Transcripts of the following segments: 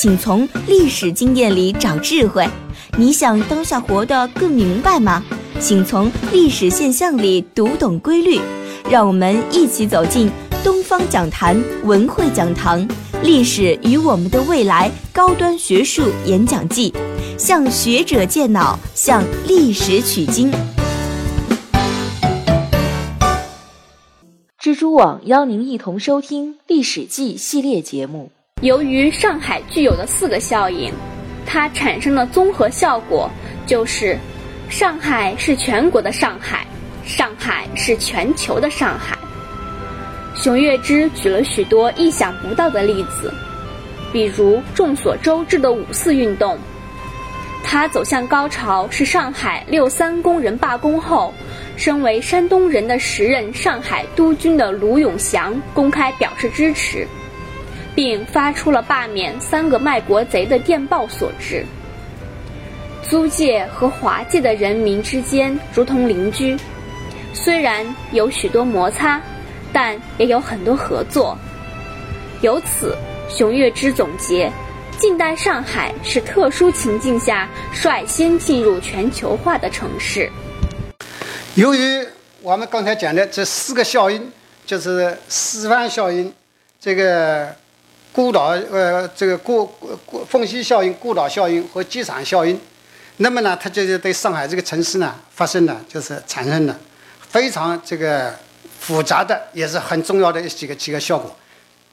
请从历史经验里找智慧。你想当下活得更明白吗？请从历史现象里读懂规律。让我们一起走进东方讲坛文汇讲堂《历史与我们的未来》高端学术演讲季，向学者借脑，向历史取经。蜘蛛网邀您一同收听《历史记》系列节目。由于上海具有的四个效应，它产生的综合效果就是：上海是全国的上海，上海是全球的上海。熊岳之举了许多意想不到的例子，比如众所周知的五四运动，它走向高潮是上海六三工人罢工后，身为山东人的时任上海督军的卢永祥公开表示支持。并发出了罢免三个卖国贼的电报所致。租界和华界的人民之间如同邻居，虽然有许多摩擦，但也有很多合作。由此，熊月之总结：近代上海是特殊情境下率先进入全球化的城市。由于我们刚才讲的这四个效应，就是示范效应，这个。孤岛呃，这个过过缝隙效应、孤岛效应和机场效应，那么呢，它就是对上海这个城市呢发生了，就是产生了非常这个复杂的，也是很重要的几个几个效果。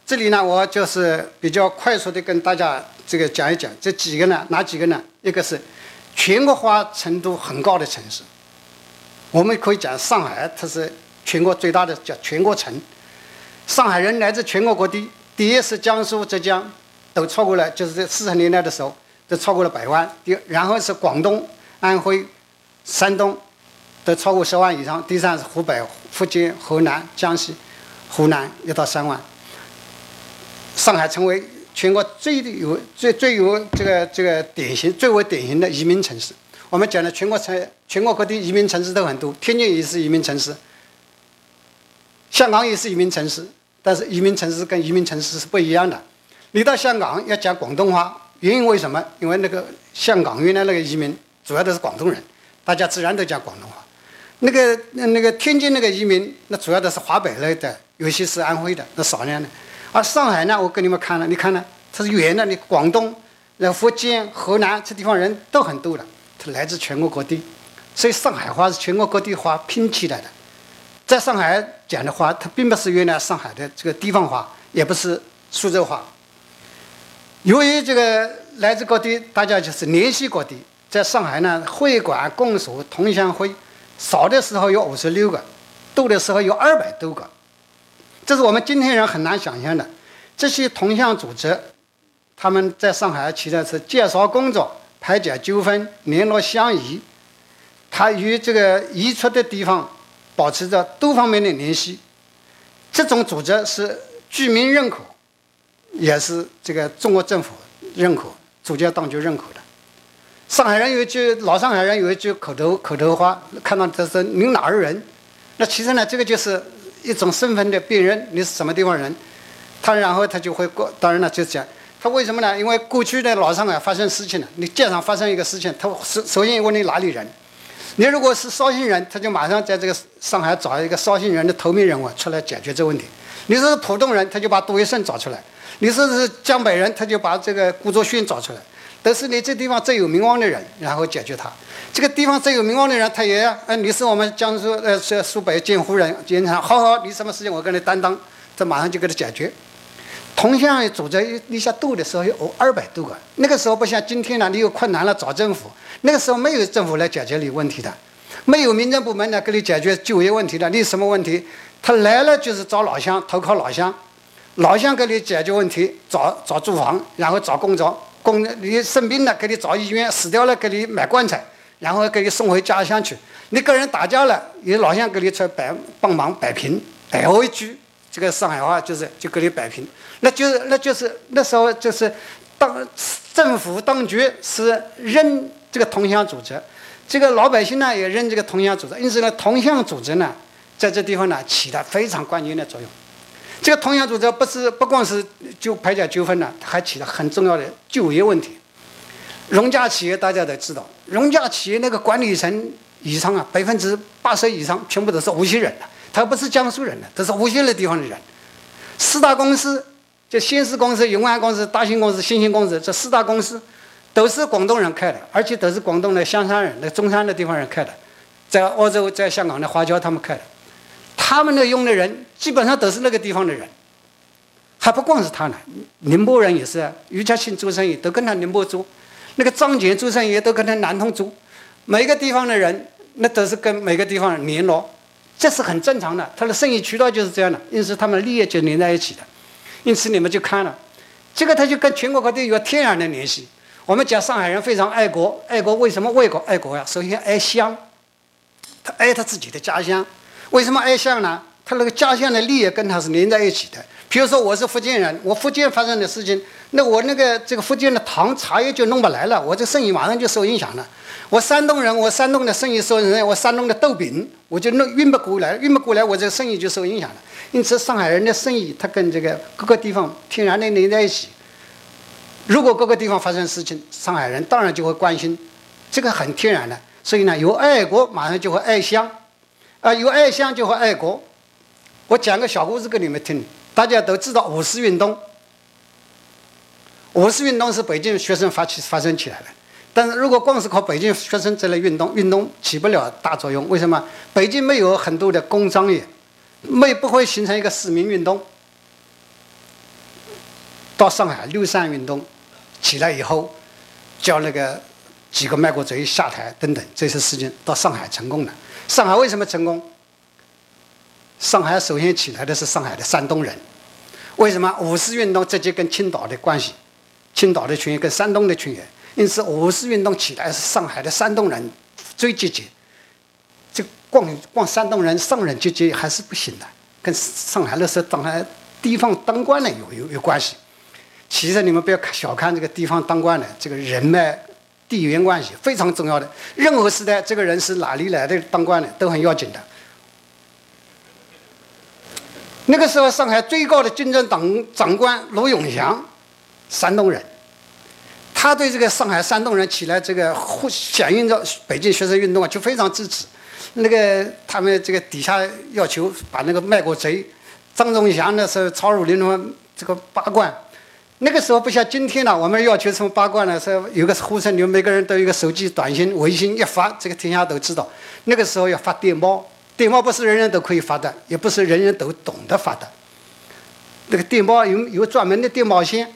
这里呢，我就是比较快速的跟大家这个讲一讲这几个呢，哪几个呢？一个是全国化程度很高的城市，我们可以讲上海，它是全国最大的叫全国城，上海人来自全国各地。第一是江苏、浙江，都超过了，就是在四十年代的时候，都超过了百万。第然后是广东、安徽、山东，都超过十万以上。第三是湖北、福建、河南、江西、湖南，要到三万。上海成为全国最有、最最有这个这个典型、最为典型的移民城市。我们讲的全国城、全国各地移民城市都很多，天津也是移民城市，香港也是移民城市。但是移民城市跟移民城市是不一样的。你到香港要讲广东话，原因为什么？因为那个香港原来那个移民主要都是广东人，大家自然都讲广东话。那个那那个天津那个移民，那主要的是华北类的，有些是安徽的，那少量的。而上海呢，我给你们看了，你看呢，它是远的，你广东、那福建、河南这地方人都很多的，它来自全国各地，所以上海话是全国各地话拼起来的。在上海讲的话，它并不是原来上海的这个地方话，也不是苏州话。由于这个来自各地，大家就是联系各地。在上海呢，会馆、公所、同乡会，少的时候有五十六个，多的时候有二百多个。这是我们今天人很难想象的。这些同乡组织，他们在上海起的是介绍工作、排解纠纷、联络乡谊。他与这个移出的地方。保持着多方面的联系，这种组织是居民认可，也是这个中国政府认可、主教当局认可的。上海人有一句老上海人有一句口头口头话，看到他说“您哪儿人”，那其实呢，这个就是一种身份的辨认，你是什么地方人。他然后他就会过，当然了，就讲他为什么呢？因为过去的老上海发生事情了，你街上发生一个事情，他首首先问你哪里人。你如果是绍兴人，他就马上在这个上海找一个绍兴人的头面人物出来解决这个问题。你是浦东人，他就把杜月笙找出来；你是是江北人，他就把这个顾作勋找出来。都是你这地方最有名望的人，然后解决他。这个地方最有名望的人，他也要，呃，你是我们江苏呃是苏北监护人，经常好好，你什么事情我跟你担当，这马上就给他解决。同乡组织一下多的时候有二百多个，那个时候不像今天了，你有困难了找政府。那个时候没有政府来解决你问题的，没有民政部门来给你解决就业问题的。你什么问题？他来了就是找老乡投靠老乡，老乡给你解决问题，找找住房，然后找工作，工你生病了给你找医院，死掉了给你买棺材，然后给你送回家乡去。你跟人打架了，有老乡给你出来摆帮忙摆平，摆回去。这个上海话就是就给你摆平，那就是那就是那时候就是当政府当局是认这个同乡组织，这个老百姓呢也认这个同乡组织，因此呢同乡组织呢在这地方呢起了非常关键的作用。这个同乡组织不是不光是就排解纠纷呢，还起了很重要的就业问题。荣家企业大家都知道，荣家企业那个管理层以上啊，百分之八十以上全部都是无锡人的。他不是江苏人的，他是无锡那地方的人。四大公司，就新市公司、永安公司、大兴公司、新兴公司，这四大公司都是广东人开的，而且都是广东的香山人、那中山的地方人开的，在澳洲、在香港的华侨他们开的。他们的用的人基本上都是那个地方的人，还不光是他呢，宁波人也是，余家庆做生意都跟他宁波做，那个张杰做生意都跟他南通做，每个地方的人那都是跟每个地方人联络。这是很正常的，他的生意渠道就是这样的，因此他们的利益就连在一起的。因此你们就看了，这个他就跟全国各地有天然的联系。我们讲上海人非常爱国，爱国为什么爱国？爱国呀，首先爱乡，他爱他自己的家乡。为什么爱乡呢？他那个家乡的利益跟他是连在一起的。比如说我是福建人，我福建发生的事情，那我那个这个福建的糖茶叶就弄不来了，我这生意马上就受影响了。我山东人，我山东的生意受影响，我山东的豆饼我就弄运不过来，运不过来，我这生意就受影响了。因此，上海人的生意他跟这个各个地方天然的连在一起。如果各个地方发生事情，上海人当然就会关心，这个很天然的。所以呢，有爱国，马上就会爱乡，啊，有爱乡就会爱国。我讲个小故事给你们听，大家都知道五四运动。五四运动是北京学生发起发生起来的。但是如果光是靠北京学生这类运动，运动起不了大作用。为什么？北京没有很多的工商业，没不会形成一个市民运动。到上海六三运动起来以后，叫那个几个卖国贼下台等等这些事情，到上海成功了。上海为什么成功？上海首先起来的是上海的山东人。为什么？五四运动直接跟青岛的关系，青岛的群员跟山东的群员。因此，五四运动起来是上海的山东人最积极。这光光山东人上人积极还是不行的，跟上海那时候当来地方当官的有有有关系。其实你们不要小看这个地方当官的这个人脉、地缘关系非常重要的。任何时代，这个人是哪里来的当官的都很要紧的。那个时候，上海最高的军政长长官卢永祥，山东人。他对这个上海山东人起来这个呼响应着北京学生运动啊，就非常支持。那个他们这个底下要求把那个卖国贼张宗祥那时候曹汝霖他们这个八冠，那个时候不像今天了，我们要求什么八冠呢？是有个呼声，你们每个人都有个手机短信、微信一发，这个天下都知道。那个时候要发电报，电报不是人人都可以发的，也不是人人都懂得发的。那个电报有有专门的电报线。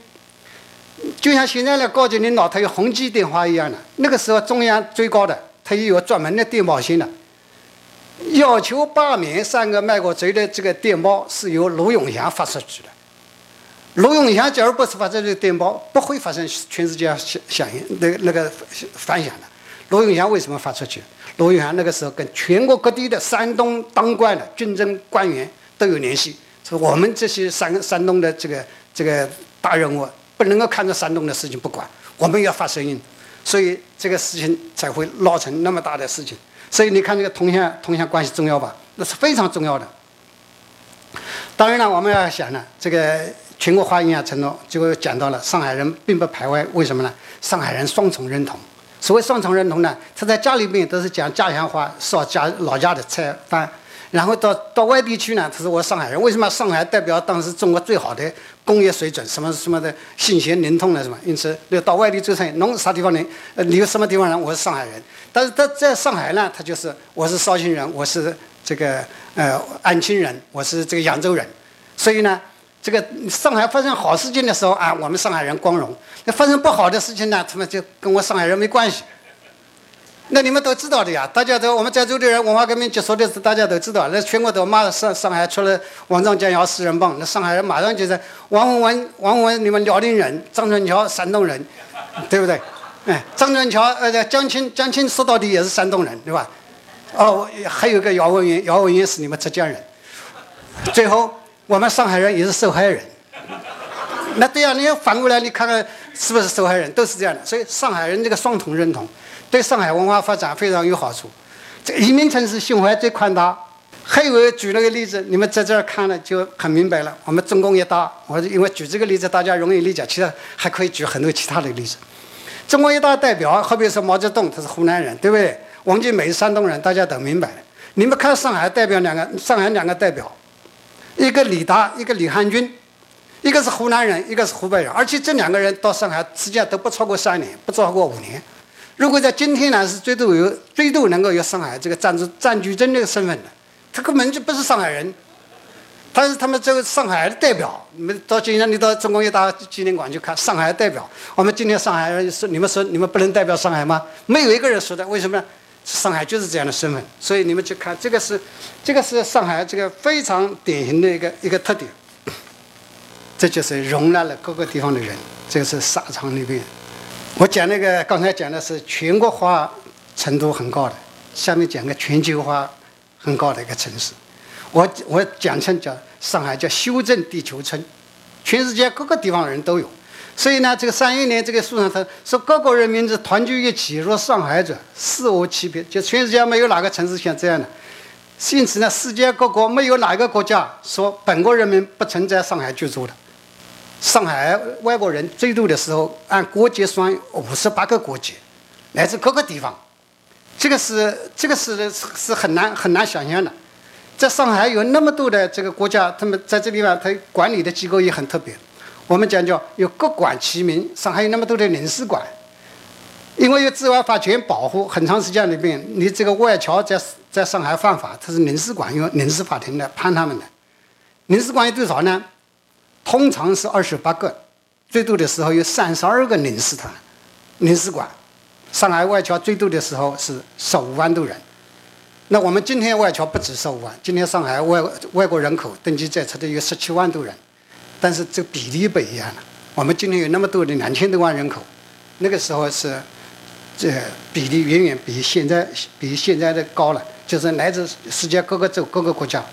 就像现在的高级领导，他有红基电话一样的。那个时候，中央最高的，他也有专门的电报线的。要求罢免三个卖国贼的这个电报是由卢永祥发出去的。卢永祥假如不是发这个电报，不会发生全世界响响应那那个反响的。卢永祥为什么发出去？卢永祥那个时候跟全国各地的山东当官的军政官员都有联系，说我们这些山山东的这个这个大人物。不能够看着山东的事情不管，我们要发声音，所以这个事情才会闹成那么大的事情。所以你看这个同乡同乡关系重要吧？那是非常重要的。当然了，我们要想呢，这个全国化营养承诺就讲到了上海人并不排外，为什么呢？上海人双重认同。所谓双重认同呢，他在家里面都是讲家乡话，烧家老家的菜饭。然后到到外地去呢，他是我上海人。为什么上海代表当时中国最好的工业水准，什么什么的信息灵通的什么？因此，要到外地做生意，侬啥地方人？呃，你什么地方人？我是上海人。但是他在上海呢，他就是我是绍兴人，我是这个呃安庆人，我是这个扬州人。所以呢，这个上海发生好事情的时候啊，我们上海人光荣；那发生不好的事情呢，他们就跟我上海人没关系。那你们都知道的呀，大家都我们在座的人，文化革命结束的是大家都知道。那全国都骂上上海出了王张江瑶四人帮，那上海人马上就是王文文、王文文，你们辽宁人，张春桥山东人，对不对？哎，张春桥，呃，江青，江青说到底也是山东人，对吧？哦，还有个姚文元，姚文元是你们浙江人。最后，我们上海人也是受害人。那对呀，你要反过来，你看看是不是受害人，都是这样的。所以，上海人这个双重认同，对上海文化发展非常有好处。这移民城市胸怀最宽大。还有举了个例子，你们在这儿看了就很明白了。我们中共一大，我因为举这个例子大家容易理解，其实还可以举很多其他的例子。中共一大代表，好比说毛泽东，他是湖南人，对不对？王尽美山东人，大家都明白。你们看上海代表两个，上海两个代表，一个李达，一个李汉军，一个是湖南人，一个是湖北人，而且这两个人到上海实际上都不超过三年，不超过五年。如果在今天呢，是最多有最多能够有上海这个占住占据证这个身份的。他根本就不是上海人，他是他们这个上海的代表。你们到今天，你到中国一大纪念馆去看，上海代表。我们今天上海人说，你们说你们不能代表上海吗？没有一个人说的，为什么呢？上海就是这样的身份。所以你们去看，这个是，这个是上海这个非常典型的一个一个特点。这就是容纳了各个地方的人。这个是沙场里边，我讲那个刚才讲的是全国化程度很高的，下面讲个全球化。很高的一个城市，我我讲成叫上海叫修正地球村，全世界各个地方人都有，所以呢，这个三一年这个书上他说各国人民是团聚一起，若上海者，四无其别，就全世界没有哪个城市像这样的，因此呢，世界各国没有哪个国家说本国人民不曾在上海居住的，上海外国人最多的时候按国籍算五十八个国籍，来自各个地方。这个是这个是是很难很难想象的，在上海有那么多的这个国家，他们在这地方，他管理的机构也很特别。我们讲叫有各管其名，上海有那么多的领事馆，因为有治外法权保护，很长时间里边，你这个外侨在在上海犯法，他是领事馆用领事法庭来判他们的。领事馆有多少呢？通常是二十八个，最多的时候有三十二个领事团、领事馆。上海外侨最多的时候是十五万多人，那我们今天外侨不止十五万，今天上海外外国人口登记在册的有十七万多人，但是这比例不一样了。我们今天有那么多的两千多万人口，那个时候是这比例远远比现在比现在的高了，就是来自世界各个州各个国家。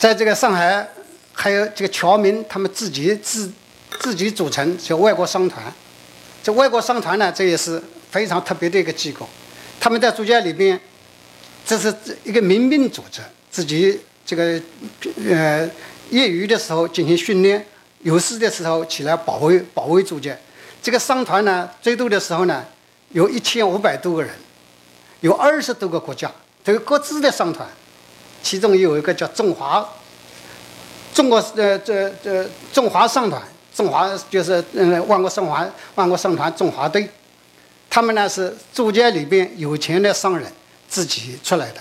在这个上海，还有这个侨民他们自己自自己组成叫外国商团。这外国商团呢，这也是非常特别的一个机构。他们在租界里边，这是一个民兵组织，自己这个呃业余的时候进行训练，有事的时候起来保卫保卫租界。这个商团呢，最多的时候呢，有一千五百多个人，有二十多个国家，这个各自的商团。其中有一个叫中华中国呃这这中华商团。中华就是嗯，万国商华万国商团中华队，他们呢是租界里边有钱的商人自己出来的。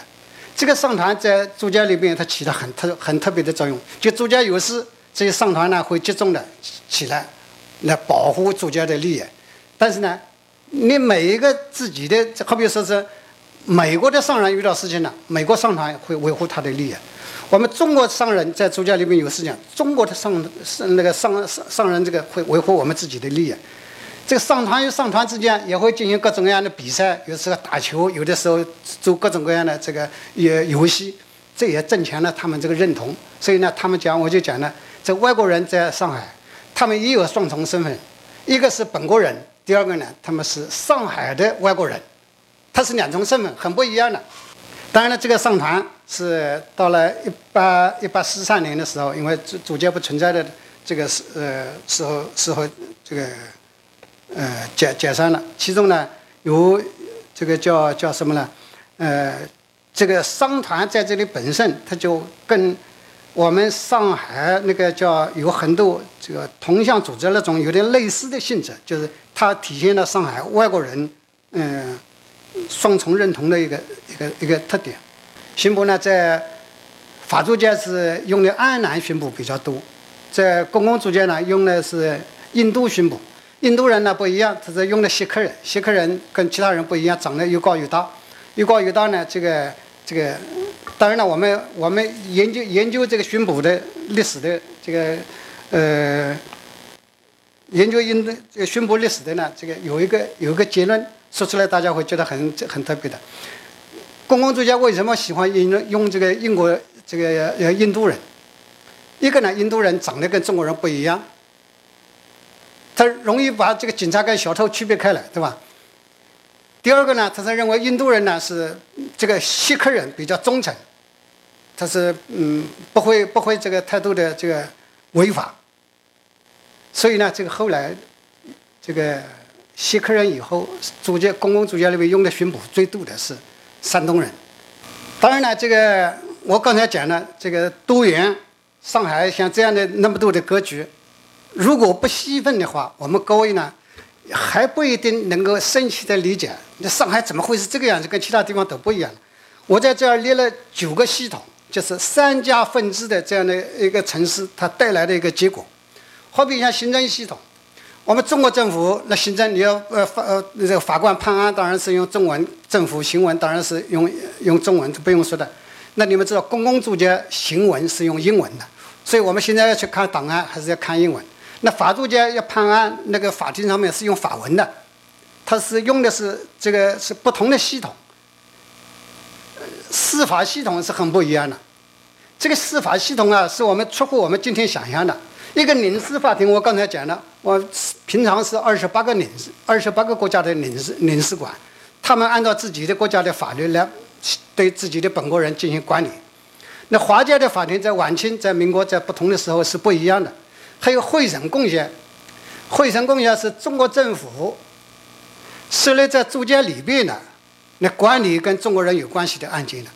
这个商团在租界里边，它起了很特很特别的作用。就租界有事，这些商团呢会集中的起来，来保护租界的利益。但是呢，你每一个自己的，好比说是美国的商人遇到事情了，美国商团会维护他的利益。我们中国商人在租界里面有事情，中国的商商那个商商商人这个会维护我们自己的利益。这个商团与商团之间也会进行各种各样的比赛，有时候打球，有的时候做各种各样的这个游游戏，这也增强了他们这个认同。所以呢，他们讲我就讲了，这外国人在上海，他们也有双重身份，一个是本国人，第二个呢，他们是上海的外国人，他是两重身份，很不一样的。当然了，这个商团是到了一八一八四三年的时候，因为租租界不存在的这个时呃时候时候这个呃解解散了。其中呢有这个叫叫什么呢？呃，这个商团在这里本身，它就跟我们上海那个叫有很多这个同乡组织那种有点类似的性质，就是它体现了上海外国人嗯。双重认同的一个一个一个特点，巡捕呢，在法租界是用的安南巡捕比较多，在公共租界呢用的是印度巡捕。印度人呢不一样，他是用的锡克人，锡克人跟其他人不一样，长得又高又大，又高又大呢。这个这个，当然了，我们我们研究研究这个巡捕的历史的这个呃研究印度这个巡捕历史的呢，这个有一个有一个结论说出来，大家会觉得很很特别的。公共作家为什么喜欢用用这个英国这个呃印度人？一个呢，印度人长得跟中国人不一样，他容易把这个警察跟小偷区别开来，对吧？第二个呢，他是认为印度人呢是这个锡克人比较忠诚，他是嗯不会不会这个太多的这个违法，所以呢，这个后来这个锡克人以后，主角公共租界里面用的巡捕最多的是山东人。当然呢，这个我刚才讲了，这个多元、上海像这样的那么多的格局，如果不细分的话，我们各位呢？还不一定能够深切的理解，那上海怎么会是这个样子？跟其他地方都不一样。我在这儿列了九个系统，就是三家分支的这样的一个城市，它带来的一个结果。好比像行政系统，我们中国政府那行政你要呃法呃这个法官判案当然是用中文，政府行文当然是用用中文，不用说的。那你们知道公共租界行文是用英文的，所以我们现在要去看档案，还是要看英文。那法租界要判案，那个法庭上面是用法文的，它是用的是这个是不同的系统，司法系统是很不一样的。这个司法系统啊，是我们出乎我们今天想象的。一个领事法庭，我刚才讲了，我平常是二十八个领事，二十八个国家的领事领事馆，他们按照自己的国家的法律来对自己的本国人进行管理。那华界的法庭在晚清、在民国在不同的时候是不一样的。还有会审贡献，会审贡献是中国政府设立在租界里边的，来管理跟中国人有关系的案件的，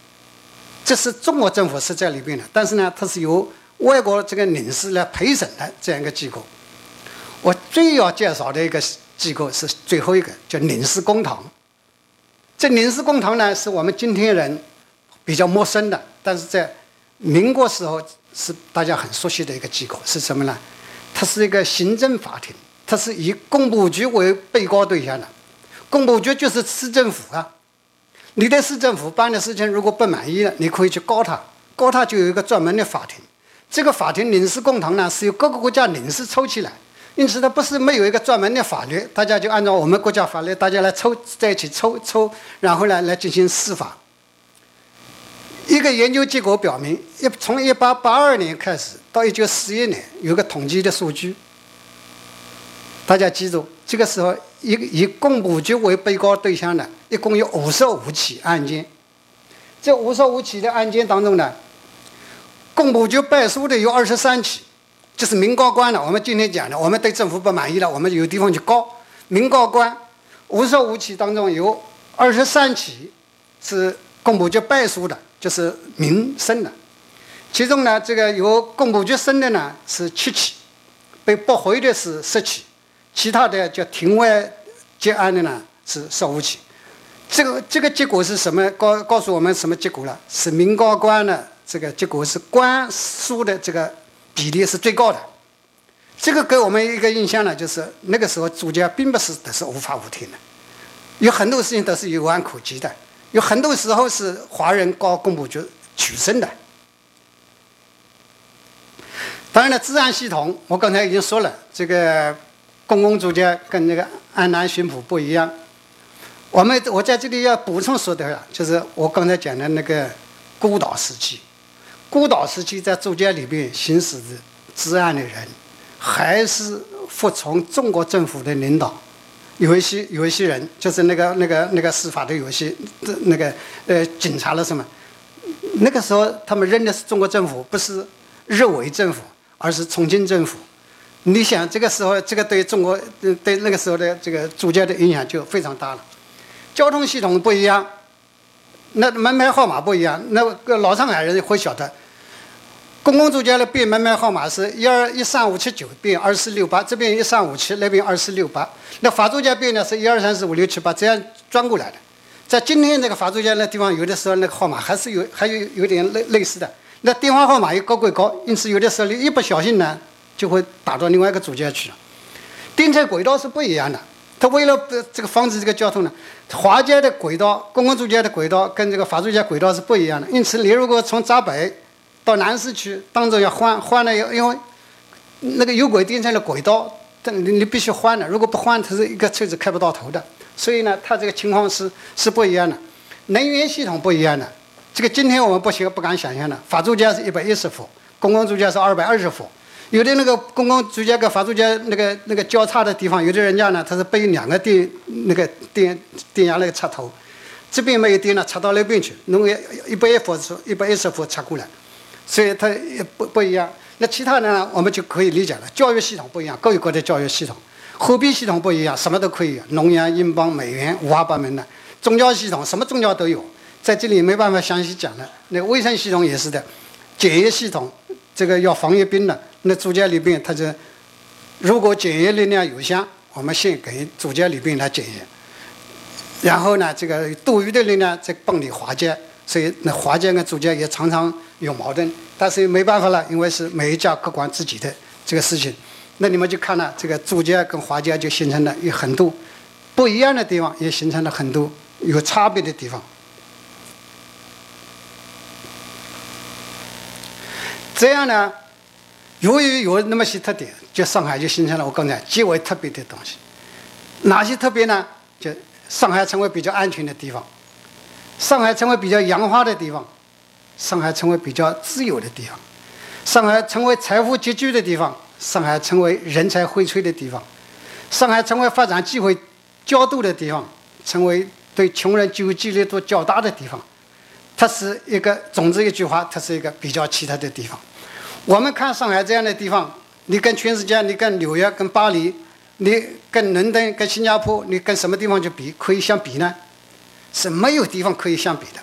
这是中国政府是在里边的。但是呢，它是由外国这个领事来陪审的这样一个机构。我最要介绍的一个机构是最后一个，叫领事公堂。这领事公堂呢，是我们今天人比较陌生的，但是在民国时候是大家很熟悉的一个机构，是什么呢？它是一个行政法庭，它是以工部局为被告对象的。工部局就是市政府啊，你对市政府办的事情如果不满意了，你可以去告他，告他就有一个专门的法庭。这个法庭领事公堂呢，是由各个国家领事抽起来，因此它不是没有一个专门的法律，大家就按照我们国家法律，大家来抽在一起抽抽，然后呢来进行司法。一个研究结果表明，一从一八八二年开始到一九四一年，有个统计的数据。大家记住，这个时候以以工部局为被告对象的，一共有五十五起案件。这五十五起的案件当中呢，工部局败诉的有二十三起，就是民告官了。我们今天讲的，我们对政府不满意了，我们有地方去告民告官。五十五起当中有二十三起是工部局败诉的。就是民生的，其中呢，这个由工部局审的呢是七起，被驳回的是十起，其他的叫庭外结案的呢是十五起。这个这个结果是什么？告告诉我们什么结果了？是民告官的这个结果是官诉的这个比例是最高的。这个给我们一个印象呢，就是那个时候主家并不是都是无法无天的，有很多事情都是有案可稽的。有很多时候是华人告工部局取胜的。当然了，治安系统我刚才已经说了，这个公共租界跟那个安南巡捕不一样。我们我在这里要补充说的，就是我刚才讲的那个孤岛时期，孤岛时期在租界里边行使的治安的人，还是服从中国政府的领导。有一些有一些人，就是那个那个那个司法的有一些那个呃警察了什么，那个时候他们认的是中国政府，不是日伪政府，而是重庆政府。你想这个时候，这个对中国对那个时候的这个租界的影响就非常大了。交通系统不一样，那门牌号码不一样，那个老上海人会晓得。公共租界的变门牌号码是一二一三五七九变二四六八，这边一三五七，那边二四六八。那法租界变呢是一二三四五六七八，这样转过来的。在今天这个法租界那地方，有的时候那个号码还是有，还有有点类类似的。那电话号码又高归高，因此有的时候你一不小心呢，就会打到另外一个租界去了。电车轨道是不一样的，它为了这个防止这个交通呢，华界的轨道、公共租界的轨道跟这个法租界轨道是不一样的。因此，你如果从闸北到南市区，当中要换换了，因为那个有轨电车的轨道但你你必须换的，如果不换，它是一个车子开不到头的。所以呢，它这个情况是是不一样的，能源系统不一样的。这个今天我们不行不敢想象的，法租界是一百一十伏，公共租界是二百二十伏。有的那个公共租界跟法租界那个那个交叉的地方，有的人家呢，它是背两个电那个电电压那个插头，这边没有电了，插到那边去，弄个一百一伏是一百一十伏插过来，所以它也不不一样。那其他的呢，我们就可以理解了。教育系统不一样，各有各的教育系统，货币系统不一样，什么都可以，农元、英镑、美元，五花八门的。宗教系统什么宗教都有，在这里没办法详细讲了。那卫生系统也是的，检验系统，这个要防疫病的。那组件里边，它就如果检验力量有限，我们先给组件里边来检验，然后呢，这个多余的力量再帮你化解。所以那化解跟组件也常常有矛盾，但是没办法了，因为是每一家各管自己的这个事情。那你们就看了这个组件跟华家就形成了有很多不一样的地方，也形成了很多有差别的地方。这样呢？由于有那么些特点，就上海就形成了我刚才极为特别的东西。哪些特别呢？就上海成为比较安全的地方，上海成为比较洋化的地方，上海成为比较自由的地方，上海成为财富集聚的地方，上海成为人才荟萃的地方，上海成为发展机会较多的地方，成为对穷人就业机会都较大的地方。它是一个总之一句话，它是一个比较奇特的地方。我们看上海这样的地方，你跟全世界，你跟纽约、跟巴黎，你跟伦敦、跟新加坡，你跟什么地方去比？可以相比呢？是没有地方可以相比的。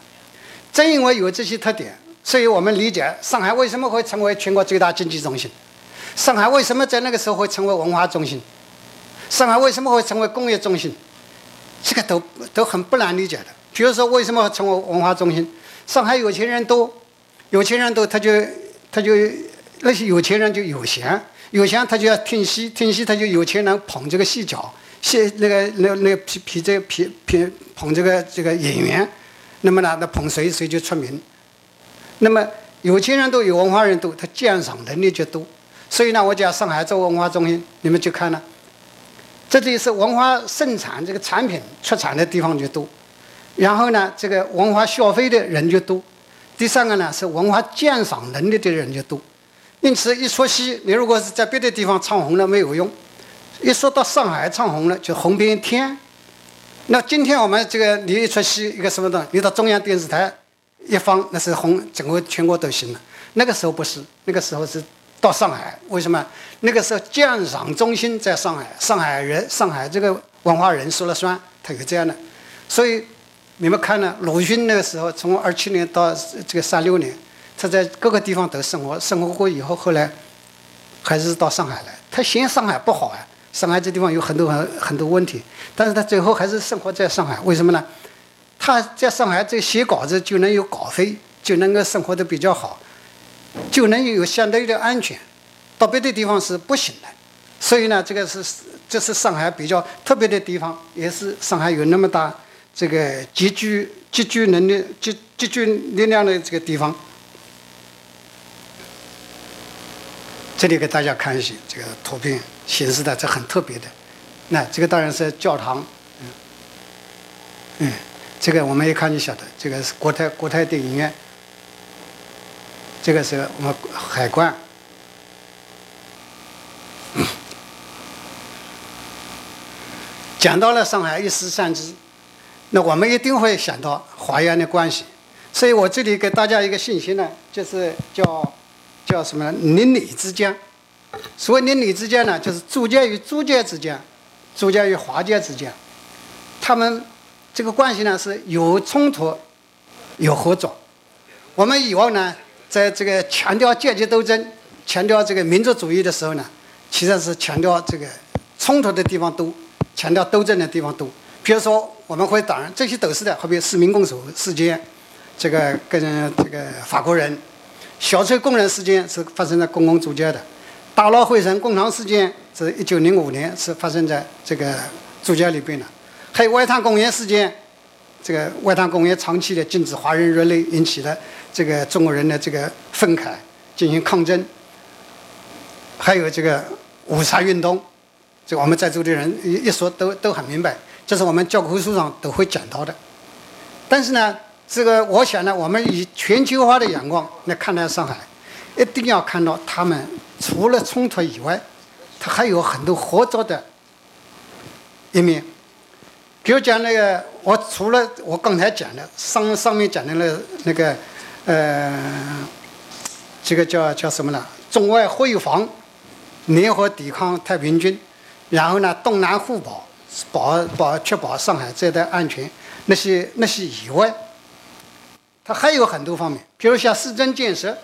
正因为有这些特点，所以我们理解上海为什么会成为全国最大经济中心，上海为什么在那个时候会成为文化中心，上海为什么会成为工业中心，这个都都很不难理解的。比如说，为什么会成为文化中心？上海有钱人多，有钱人多，他就他就。那些有钱人就有钱，有钱他就要听戏，听戏他就有钱人捧这个戏角，戏那个那那皮皮这皮皮捧这个这个演员，那么呢，那捧谁谁就出名。那么有钱人多，有文化人多，他鉴赏能力就多。所以呢，我讲上海做文化中心，你们去看呢，这里是文化生产这个产品出产的地方就多，然后呢，这个文化消费的人就多，第三个呢是文化鉴赏能力的人就多。因此，一出戏，你如果是在别的地方唱红了没有用，一说到上海唱红了就红遍天。那今天我们这个你一出戏一个什么的，你到中央电视台一放，那是红整个全国都行了。那个时候不是，那个时候是到上海，为什么？那个时候鉴赏中心在上海，上海人、上海这个文化人说了算，他有这样的。所以你们看呢，鲁迅那个时候从二七年到这个三六年。他在各个地方都生活，生活过以后，后来还是到上海来。他嫌上海不好啊，上海这地方有很多很很多问题，但是他最后还是生活在上海。为什么呢？他在上海这写稿子就能有稿费，就能够生活的比较好，就能有相对的安全。到别的地方是不行的。所以呢，这个是这是上海比较特别的地方，也是上海有那么大这个集聚集聚能力、集集聚力量的这个地方。这里给大家看一些这个图片显示的，这很特别的。那这个当然是教堂，嗯，这个我们一看就晓得，这个是国泰国泰电影院，这个是我们海关。讲到了上海一时三之，那我们一定会想到华阳的关系。所以我这里给大家一个信息呢，就是叫。叫什么呢？邻里之间，所谓邻里之间呢，就是租界与租界之间，租界与华界之间，他们这个关系呢是有冲突，有合作。我们以往呢，在这个强调阶级斗争、强调这个民族主义的时候呢，其实是强调这个冲突的地方多，强调斗争的地方多。比如说，我们会当这些都是的，好比市民公署事件，这个跟这个法国人。小崔工人事件是发生在公共租界的，大佬汇成工厂事件是一九零五年是发生在这个租界里边的，还有外滩工业事件，这个外滩工业长期的禁止华人入内，引起了这个中国人的这个愤慨，进行抗争，还有这个五卅运动，这我们在座的人一一说都都很明白，这是我们教科书上都会讲到的。但是呢，这个我想呢，我们以全球化的眼光来看待上海，一定要看到他们除了冲突以外，它还有很多合作的一面。比如讲那个，我除了我刚才讲的上上面讲的那那个，呃，这个叫叫什么呢？中外会防，联合抵抗太平军，然后呢，东南互保，保保确保上海这带安全。那些那些以外，它还有很多方面，比如像市政建设，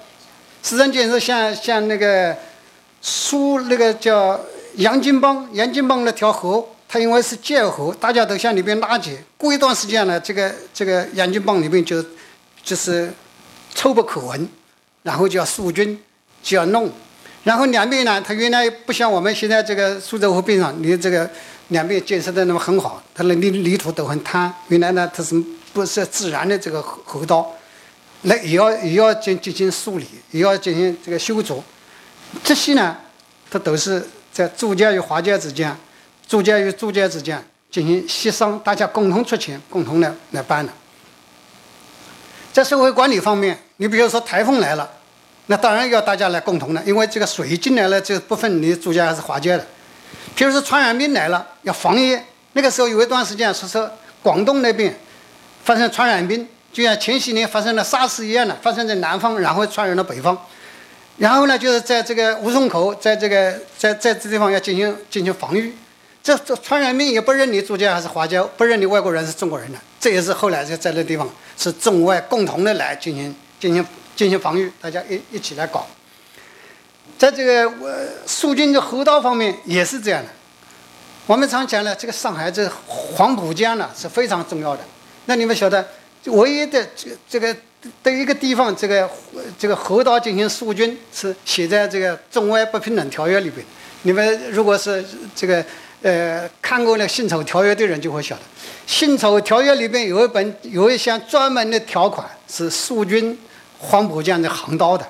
市政建设像像那个苏那个叫杨金帮，杨金帮那条河。它因为是界河，大家都向里边拉结。过一段时间呢，这个这个杨金帮里面就就是臭不可闻，然后就要肃军就要弄，然后两边呢，它原来不像我们现在这个苏州河边上，你这个两边建设的那么很好，它的泥泥土都很滩。原来呢，它是不是自然的这个河道，那也要也要进进行梳理，也要进行这个修筑。这些呢，它都是在租界与华界之间。租界与租界之间进行协商，大家共同出钱，共同来来办的。在社会管理方面，你比如说台风来了，那当然要大家来共同的，因为这个水进来了就不分你租界还是华界的。譬如说传染病来了，要防疫，那个时候有一段时间说是广东那边发生传染病，就像前些年发生了沙士一样的，发生在南方，然后传染到北方。然后呢，就是在这个吴淞口，在这个在在这地方要进行进行防御。这这传染病也不认你租界还是华界，不认你外国人是中国人的，这也是后来在在那地方是中外共同的来进行进行进行防御，大家一一起来搞。在这个呃肃军的河道方面也是这样的。我们常讲呢，这个上海这黄浦江呢是非常重要的。那你们晓得，唯一的这这个对一个地方这个这个河道进行肃军是写在这个中外不平等条约里边。你们如果是这个。呃，看过那《辛丑条约》的人就会晓得，《辛丑条约》里边有一本有一项专门的条款是肃军黄浦江的航道的，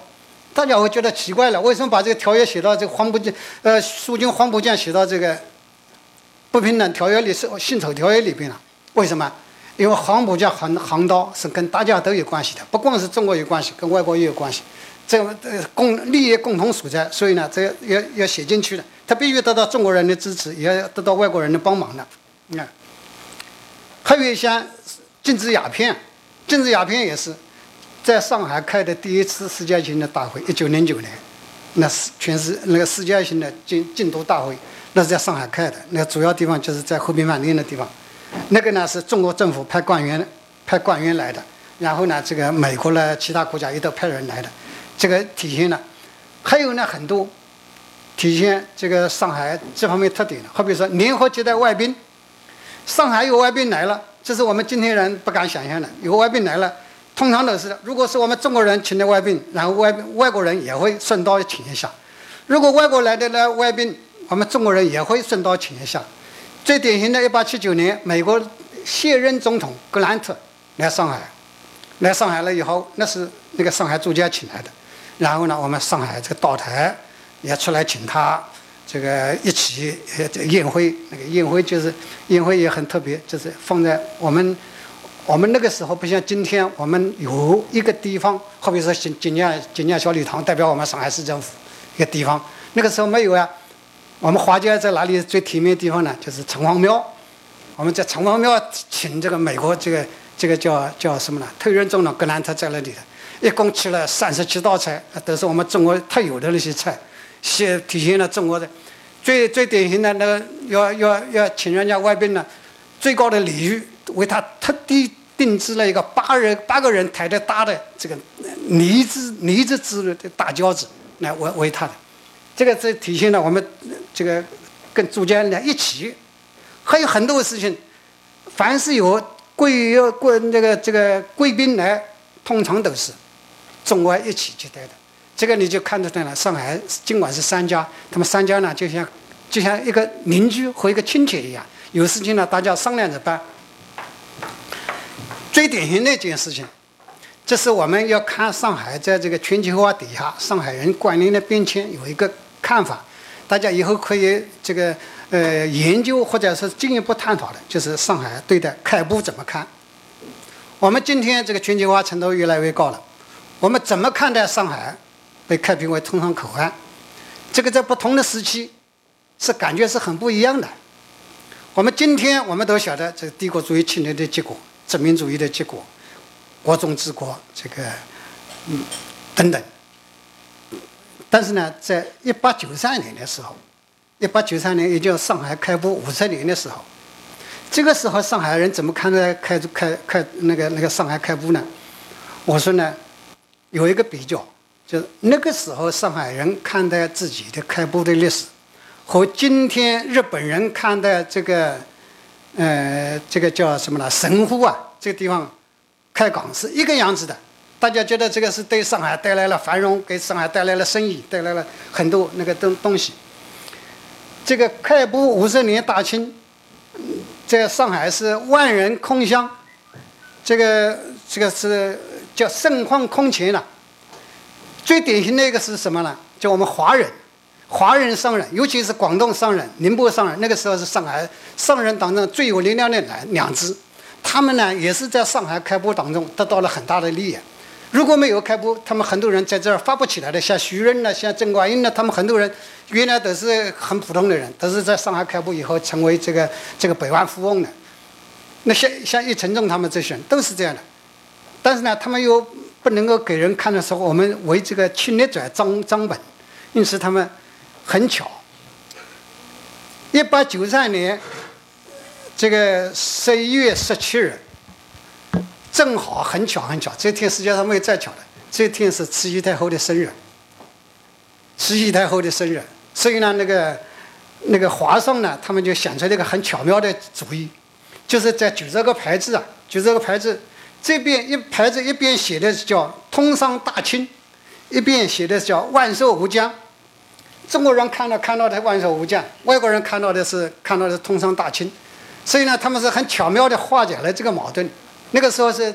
大家会觉得奇怪了，为什么把这个条约写到这个黄浦江？呃，肃军黄浦江写到这个不平等条约里是《辛丑条约》里边了？为什么？因为黄浦江航航道是跟大家都有关系的，不光是中国有关系，跟外国也有关系，这个呃共利益共同所在，所以呢，这要要写进去的。他必须得到中国人的支持，也要得到外国人的帮忙的。你看，还有一项禁止鸦片，禁止鸦片也是在上海开的第一次世界性的大会，一九零九年，那是全是那个世界性的禁禁毒大会，那是在上海开的。那主要地方就是在和平饭店的地方，那个呢是中国政府派官员派官员来的，然后呢，这个美国呢，其他国家也都派人来的，这个体现了。还有呢，很多。体现这个上海这方面特点的，好比说联合接待外宾，上海有外宾来了，这是我们今天人不敢想象的。有外宾来了，通常都是，如果是我们中国人请的外宾，然后外外国人也会顺道请一下；如果外国来的呢外宾，我们中国人也会顺道请一下。最典型的一八七九年，美国现任总统格兰特来上海，来上海了以后，那是那个上海作家请来的，然后呢，我们上海这个道台。也出来请他，这个一起宴会。那个宴会就是宴会也很特别，就是放在我们我们那个时候不像今天，我们有一个地方，好比说景景江锦江小礼堂，代表我们上海市政府一个地方。那个时候没有啊。我们华街在哪里最体面的地方呢？就是城隍庙。我们在城隍庙请这个美国这个这个叫叫什么呢？特任总统格兰特在那里的，一共吃了三十七道菜，都是我们中国特有的那些菜。现体现了中国的最最典型的那个要要要请人家外宾呢，最高的礼遇，为他特地定制了一个八人八个人抬着大的这个泥制泥制制的大轿子来为为他的，这个这体现了我们这个跟主家人一起，还有很多事情，凡是有贵要贵那个这个贵宾来，通常都是中外一起接待的。这个你就看得出来。上海尽管是三家，他们三家呢就像就像一个邻居和一个亲戚一样，有事情呢大家商量着办。最典型的一件事情，这是我们要看上海在这个全球化底下，上海人观念的变迁有一个看法。大家以后可以这个呃研究或者是进一步探讨的，就是上海对待开埠怎么看。我们今天这个全球化程度越来越高了，我们怎么看待上海被开辟为通商口岸？这个在不同的时期是感觉是很不一样的。我们今天我们都晓得这个帝国主义侵略的结果、殖民主义的结果、国中治国这个嗯等等。但是呢，在一八九三年的时候，一八九三年也就是上海开埠五十年的时候。这个时候，上海人怎么看待开开开那个那个上海开埠呢？我说呢，有一个比较，就是那个时候上海人看待自己的开埠的历史，和今天日本人看待这个，呃，这个叫什么呢？神户啊，这个地方开港是一个样子的。大家觉得这个是对上海带来了繁荣，给上海带来了生意，带来了很多那个东东西。这个开埠五十年大清。在上海是万人空巷，这个这个是叫盛况空前了。最典型的一个是什么呢？就我们华人，华人商人，尤其是广东商人、宁波商人，那个时候是上海商人当中最有力量的两两支。他们呢，也是在上海开埠当中得到了很大的利益。如果没有开埠，他们很多人在这儿发不起来的，像徐润呢，像郑观应呢，他们很多人原来都是很普通的人，都是在上海开埠以后成为这个这个百万富翁的。那像像叶承仲他们这些人都是这样的，但是呢，他们又不能够给人看的时候，我们为这个侵略者张张本，因此他们很巧，一八九三年这个十一月十七日。正好很巧很巧，这天世界上没有再巧的。这天是慈禧太后的生日，慈禧太后的生日，所以呢，那个那个皇上呢，他们就想出了一个很巧妙的主意，就是在举这个牌子啊，举这个牌子，这边一牌子一边写的是叫“通商大清”，一边写的叫“万寿无疆”。中国人看到看到的“万寿无疆”，外国人看到的是看到的“通商大清”，所以呢，他们是很巧妙的化解了这个矛盾。那个时候是，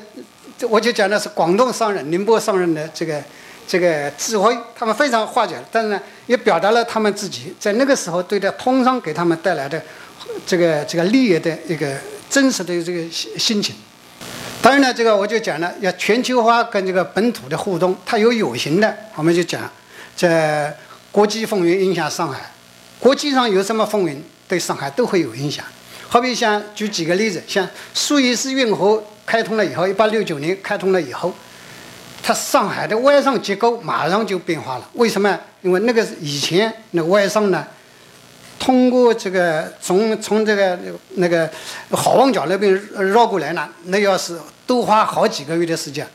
我就讲的是广东商人、宁波商人的这个这个智慧，他们非常化解，但是呢，也表达了他们自己在那个时候对待通商给他们带来的这个这个利益的一个真实的这个心心情。当然呢，这个我就讲了，要全球化跟这个本土的互动，它有有形的，我们就讲在国际风云影响上海，国际上有什么风云，对上海都会有影响。好比像举几个例子，像苏伊士运河。开通了以后，一八六九年开通了以后，它上海的外商结构马上就变化了。为什么？因为那个以前那外商呢，通过这个从从这个那个好望角那边绕过来呢，那要是都花好几个月的时间，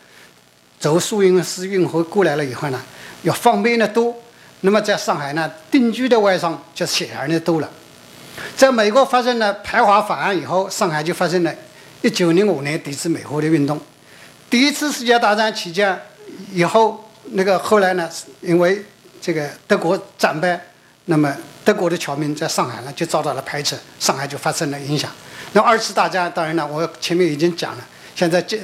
走苏伊士运河过来了以后呢，要方便的多。那么在上海呢，定居的外商就显然的多了。在美国发生了排华法案以后，上海就发生了。一九零五年抵制美国的运动，第一次世界大战期间以后，那个后来呢，因为这个德国战败，那么德国的侨民在上海呢就遭到了排斥，上海就发生了影响。那二次大战当然了，我前面已经讲了，现在这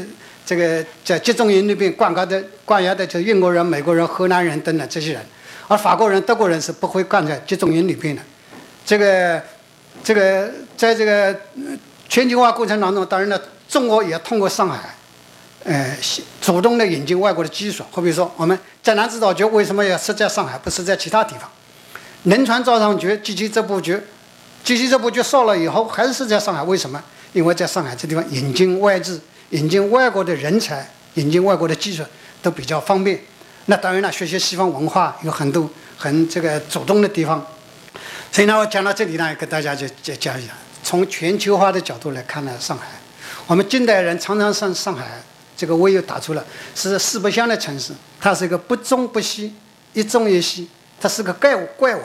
这个在集中营里边关押的关押的就是英国人、美国人、荷兰人等等这些人，而法国人、德国人是不会关在集中营里边的。这个这个在这个。全球化过程当中，当然了，中国也通过上海，呃，主动的引进外国的技术。好比说，我们江南制造局为什么要设在上海，不是在其他地方？能源造厂局、机器织布局、机器织布局烧了以后，还是在上海？为什么？因为在上海这地方引进外资、引进外国的人才、引进外国的技术都比较方便。那当然了，学习西方文化有很多很这个主动的地方。所以呢，我讲到这里呢，给大家就就讲一讲。从全球化的角度来看呢，上海，我们近代人常常上上海，这个我又打出了是四不像的城市，它是一个不中不西，一中一西，它是个怪物怪物。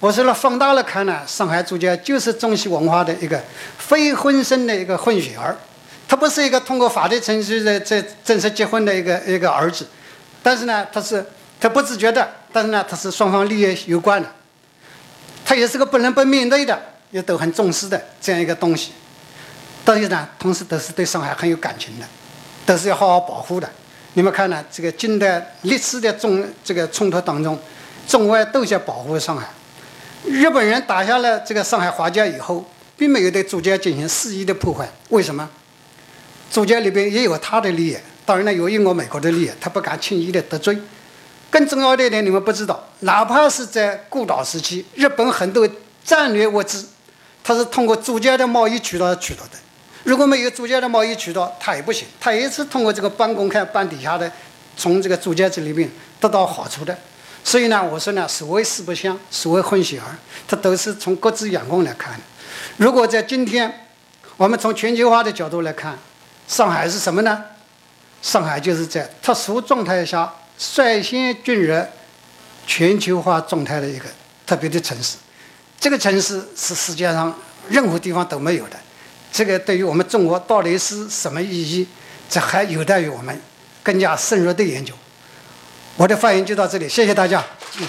我说了放大了看呢，上海逐渐就是中西文化的一个非婚生的一个混血儿，他不是一个通过法律程序的这正式结婚的一个一个儿子，但是呢，他是他不自觉的，但是呢，他是双方利益有关的，他也是个不能不面对的。也都很重视的这样一个东西，但是呢，同时都是对上海很有感情的，都是要好好保护的。你们看呢，这个近代历史的中这个冲突当中，中外都在保护上海。日本人打下了这个上海华家以后，并没有对珠江进行肆意的破坏。为什么？珠江里边也有他的利益，当然呢，有英国、美国的利益，他不敢轻易的得罪。更重要的一点，你们不知道，哪怕是在孤岛时期，日本很多战略物资，它是通过珠江的贸易渠道取得的。如果没有珠江的贸易渠道，它也不行，它也是通过这个半公开、半底下的，从这个珠江这里面得到好处的。所以呢，我说呢，所谓四不像，所谓混血儿，它都是从各自眼光来看的。如果在今天，我们从全球化的角度来看，上海是什么呢？上海就是在特殊状态下。率先进入全球化状态的一个特别的城市，这个城市是世界上任何地方都没有的。这个对于我们中国到底是什么意义，这还有待于我们更加深入的研究。我的发言就到这里，谢谢大家。嗯